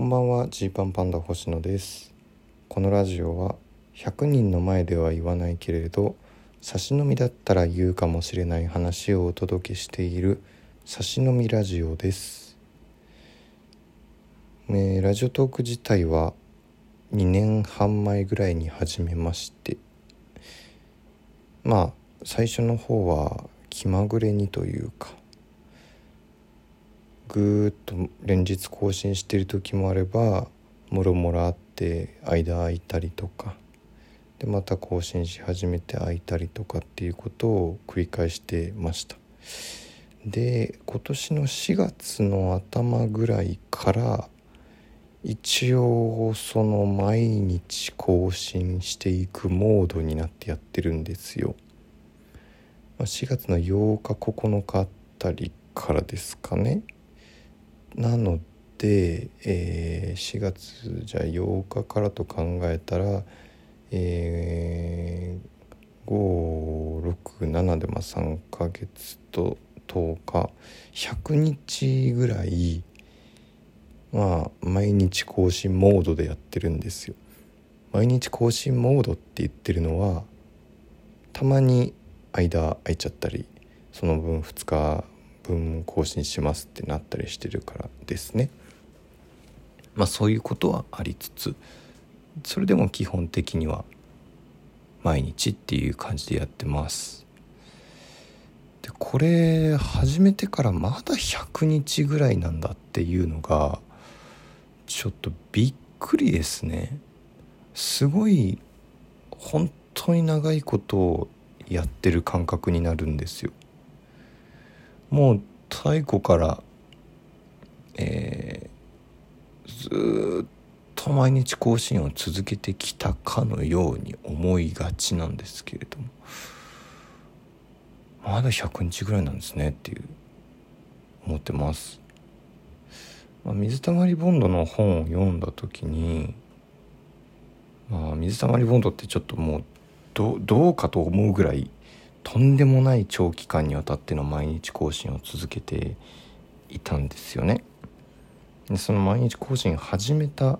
こんばんは。ジーパンパンダ星野です。このラジオは100人の前では言わないけれど差し飲みだったら言うかもしれない話をお届けしている差し飲みラジオです、え、ラジオトーク自体は2年半前ぐらいに始めましてまあ最初の方は気まぐれにというかぐーっと連日更新してる時もあればもろもろあって間空いたりとか。でまた更新し始めて空いたりとかっていうことを繰り返してました。で今年の4月の頭ぐらいから一応その毎日更新していくモードになってやってるんですよ。4月の8日9日あたりからですかね。なので、えー、4月じゃあ8日からと考えたら、えー、567でまあ3ヶ月と10日100日ぐらいまあ毎日更新モードでやってるんですよ。毎日更新モードって言ってるのはたまに間空いちゃったりその分2日分更新しますってなったりしてるからですね。まあそういうことはありつつそれでも基本的には毎日っていう感じでやってます。でこれ始めてからまだ100日ぐらいなんだっていうのがちょっとびっくりですね。すごい本当に長いことをやってる感覚になるんですよ。もう太古から、えー、ずっと毎日更新を続けてきたかのように思いがちなんですけれどもまだ100日ぐらいなんですねっていう思ってます。まあ、水溜りボンドの本を読んだ時に、まあ、水溜りボンドってちょっともうどどうかと思うぐらいとんでもない長期間にわたっての毎日更新を続けていたんですよね。でその毎日更新始めた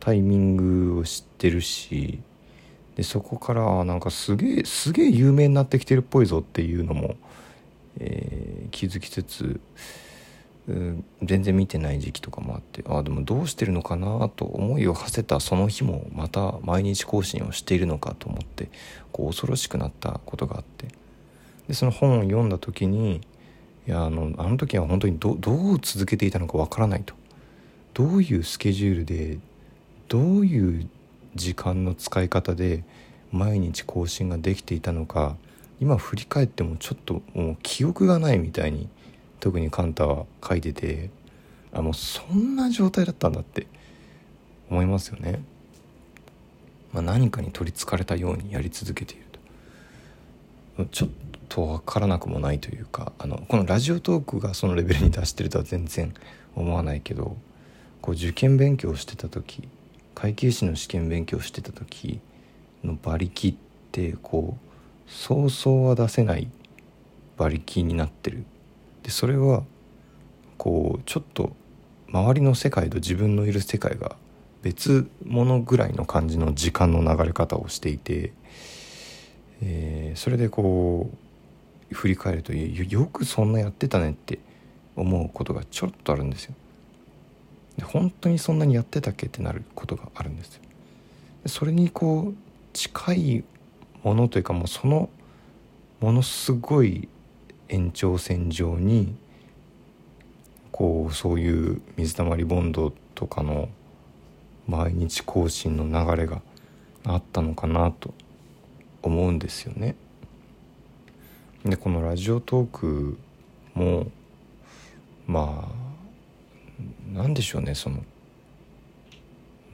タイミングを知ってるしでそこからなんかすげえすげえ有名になってきてるっぽいぞっていうのも、えー、気づきつつ全然見てない時期とかもあってああでもどうしてるのかなと思いを馳せたその日もまた毎日更新をしているのかと思ってこう恐ろしくなったことがあって。でその本を読んだ時にいやあのあの時は本当にどどう続けていたのかわからないと。どういうスケジュールでどういう時間の使い方で毎日更新ができていたのか今振り返ってもちょっともう記憶がないみたいに特にカンタは書いててあもうそんな状態だったんだって思いますよね。まあ、何かに取りつかれたようにやり続けているとちょっと分からなくもないというかあのこのラジオトークがそのレベルに達してるとは全然思わないけどこう受験勉強してた時会計士の試験勉強してた時の馬力ってこうそうそうは出せない馬力になってるでそれはこうちょっと周りの世界と自分のいる世界が別物ぐらいの感じの時間の流れ方をしていて、えー、それでこう振り返るとよくそんなやってたねって思うことがちょっとあるんですよ。で本当にそんなにやってたっけってなることがあるんですよ。それにこう近いものというかもうそのものすごい延長線上にこうそういう水溜りボンドとかの毎日更新の流れがあったのかなと思うんですよね。でこのラジオトークもまあなんでしょうねその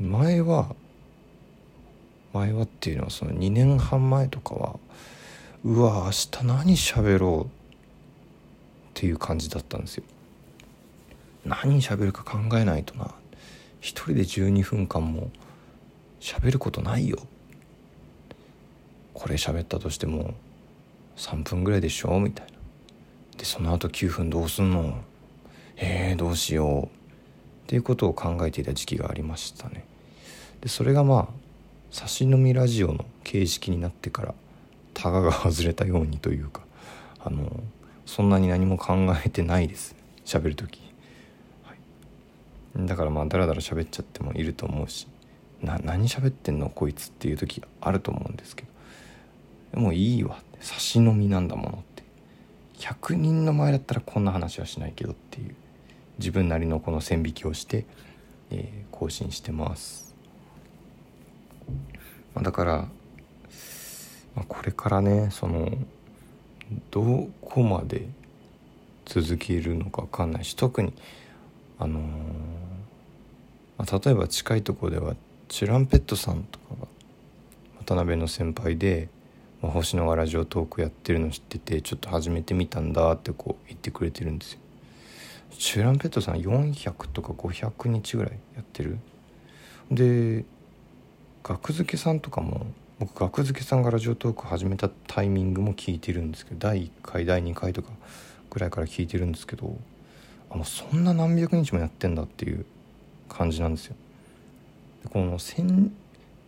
前は前はっていうのはその2年半前とかはうわ明日何喋ろうっていう感じだったんですよ。何喋るか考えないとな。一人で12分間も喋ることないよ。これ喋ったとしても3分ぐらいでしょ？みたいな。でその後9分どうすんの？えー、どうしよう。っていうことを考えていた時期がありましたね。でそれがまあ差し飲みラジオの形式になってからタガが外れたようにというかあのそんなに何も考えてないです。喋る時、はい、だからまあダラダラ喋っちゃってもいると思うし。な何喋ってんの？こいつっていう時あると思うんですけど。もういいわ。差し飲みなんだものって。100人の前だったらこんな話はしないけどっていう。自分なりのこの線引きをして、えー、更新してます、まあ、だから、まあ、これからねそのどこまで続けるのか分かんないし特にあのー、まあ、例えば近いところではチュランペットさんとかが渡辺の先輩で、まあ、星野がラジオトークやってるの知っててちょっと始めてみたんだってこう言ってくれてるんですよ。チュランペットさん400とか500日ぐらいやってる？で学付けさんとかも僕学付けさんがラジオトーク始めたタイミングも聞いてるんですけど第1回第2回とかぐらいから聞いてるんですけどあのそんな何百日もやってんだっていう感じなんですよ。でこの先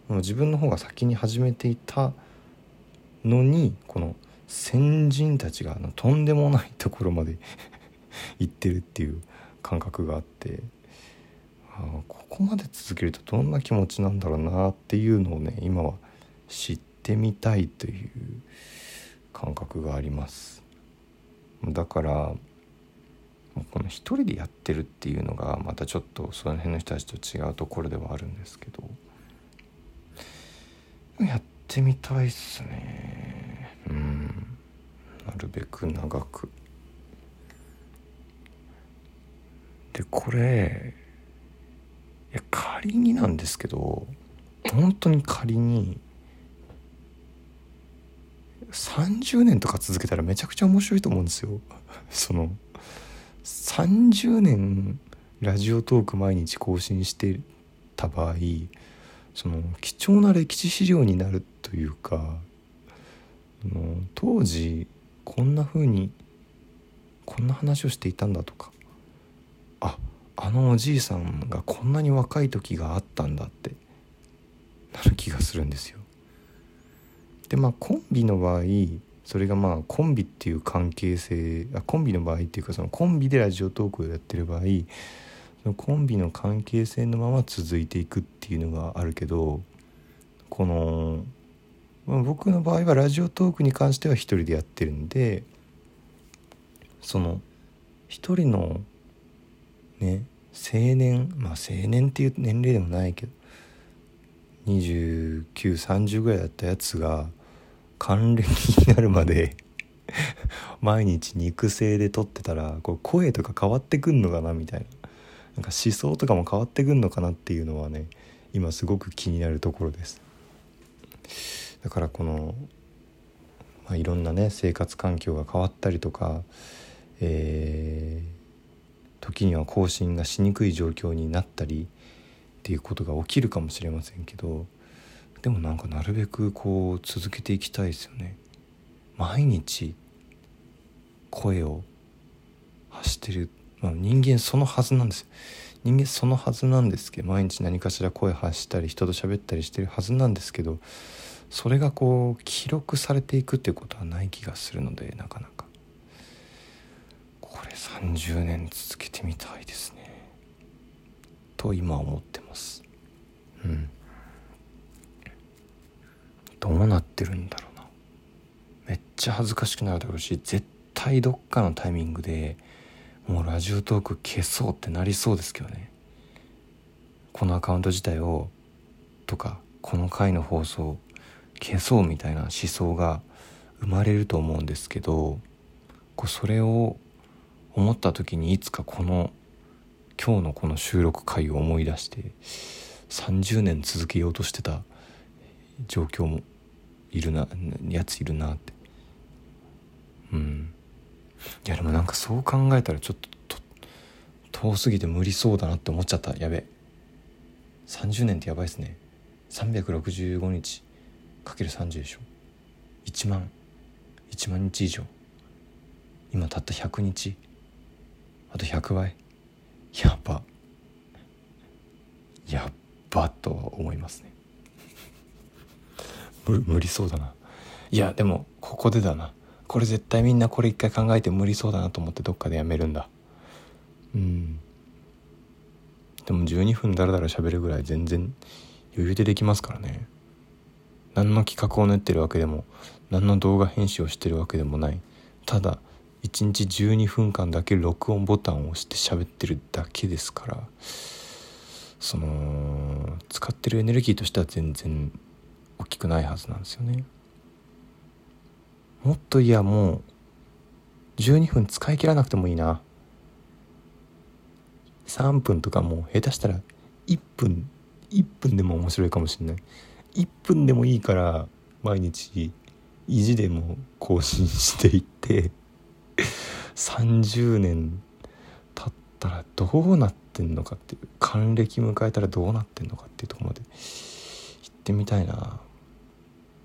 自分の方が先に始めていたのにこの先人たちがとんでもないところまで 行ってるっていう感覚があってあここまで続けるとどんな気持ちなんだろうなっていうのをね今は知ってみたいという感覚があります。だからこの一人でやってるっていうのがまたちょっとその辺の人たちと違うところではあるんですけど。やってみたいっすね。うん。なるべく長く。でこれいや仮になんですけど本当に仮に30年とか続けたらめちゃくちゃ面白いと思うんですよ。その30年ラジオトーク毎日更新してた場合その貴重な歴史資料になるというかの当時こんな風にこんな話をしていたんだとかああのおじいさんがこんなに若い時があったんだってなる気がするんですよ。でまあコンビの場合それがまあコンビっていう関係性あコンビの場合っていうかそのコンビでラジオトークをやってる場合そのコンビの関係性のまま続いていくっていうのがあるけどこの、まあ、僕の場合はラジオトークに関しては一人でやってるんでその一人のね青年まあ青年っていう年齢でもないけど2930ぐらいだったやつが還暦になるまで 毎日肉声で撮ってたらこう声とか変わってくんのかなみたいな。なんか思想とかも変わってくんのかなっていうのはね今すごく気になるところです。だからこの、まあ、いろんなね生活環境が変わったりとか、えー、時には更新がしにくい状況になったりっていうことが起きるかもしれませんけどでもなんかなるべくこう続けていきたいですよね。毎日声を発してる、まあ、人間そのはずなんです人間そのはずなんですけど毎日何かしら声発したり人と喋ったりしてるはずなんですけどそれがこう記録されていくっていうことはない気がするのでなかなか。これ30年続けてみたいですね。と今思ってます。うんどうなてるんだろうな。めっちゃ恥ずかしくなるだろうし絶対どっかのタイミングでもうラジオトーク消そうってなりそうですけどね。このアカウント自体をとかこの回の放送消そうみたいな思想が生まれると思うんですけどこうそれを思った時にいつかこの今日のこの収録回を思い出して30年続けようとしてた状況もいるなやついるなって。うん。いやでもなんかそう考えたらちょっと遠すぎて無理そうだなって思っちゃった。やべ。30年ってやばいっすね。365日。かける30でしょ。1万。1万日以上。今たった100日。あと100倍。やば。やばとは思いますね。無理そうだな。いやでもここでだな。これ絶対みんなこれ一回考えて無理そうだなと思ってどっかでやめるんだ。うん。でも12分だらだら喋るぐらい全然余裕でできますからね。何の企画を練ってるわけでも何の動画編集をしてるわけでもない。ただ1日12分間だけ録音ボタンを押して喋ってるだけですから。その使ってるエネルギーとしては全然きくないはずなんですよね。もっといやもう12分使い切らなくてもいいな。3分とかもう下手したら1分1分でも面白いかもしれない。1分でもいいから毎日意地でも更新していって30年経ったらどうなってんのかっていう。還暦迎えたらどうなってんのかっていうとこまで行ってみたいな。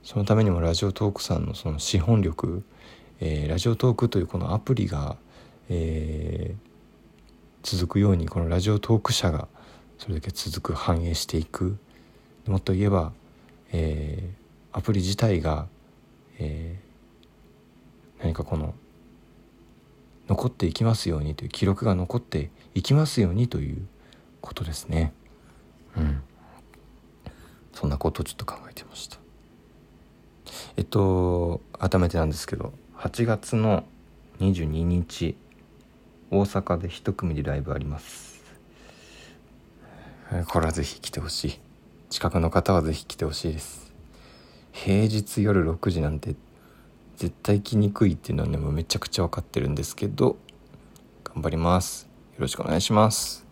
そのためにもラジオトークさんのその資本力、えー、ラジオトークというこのアプリが、えー、続くようにこのラジオトーク社がそれだけ続く反映していく。もっと言えば、えー、アプリ自体が、えー、何かこの残っていきますようにという記録が残っていきますようにということですね。うん。そんなことをちょっと考えてました。えっと改めてなんですけど8月の22日大阪で一組でライブあります。これはぜひ来てほしい。近くの方はぜひ来てほしいです。平日夜6時なんて絶対来にくいっていうのはねもうめちゃくちゃ分かってるんですけど頑張ります。よろしくお願いします。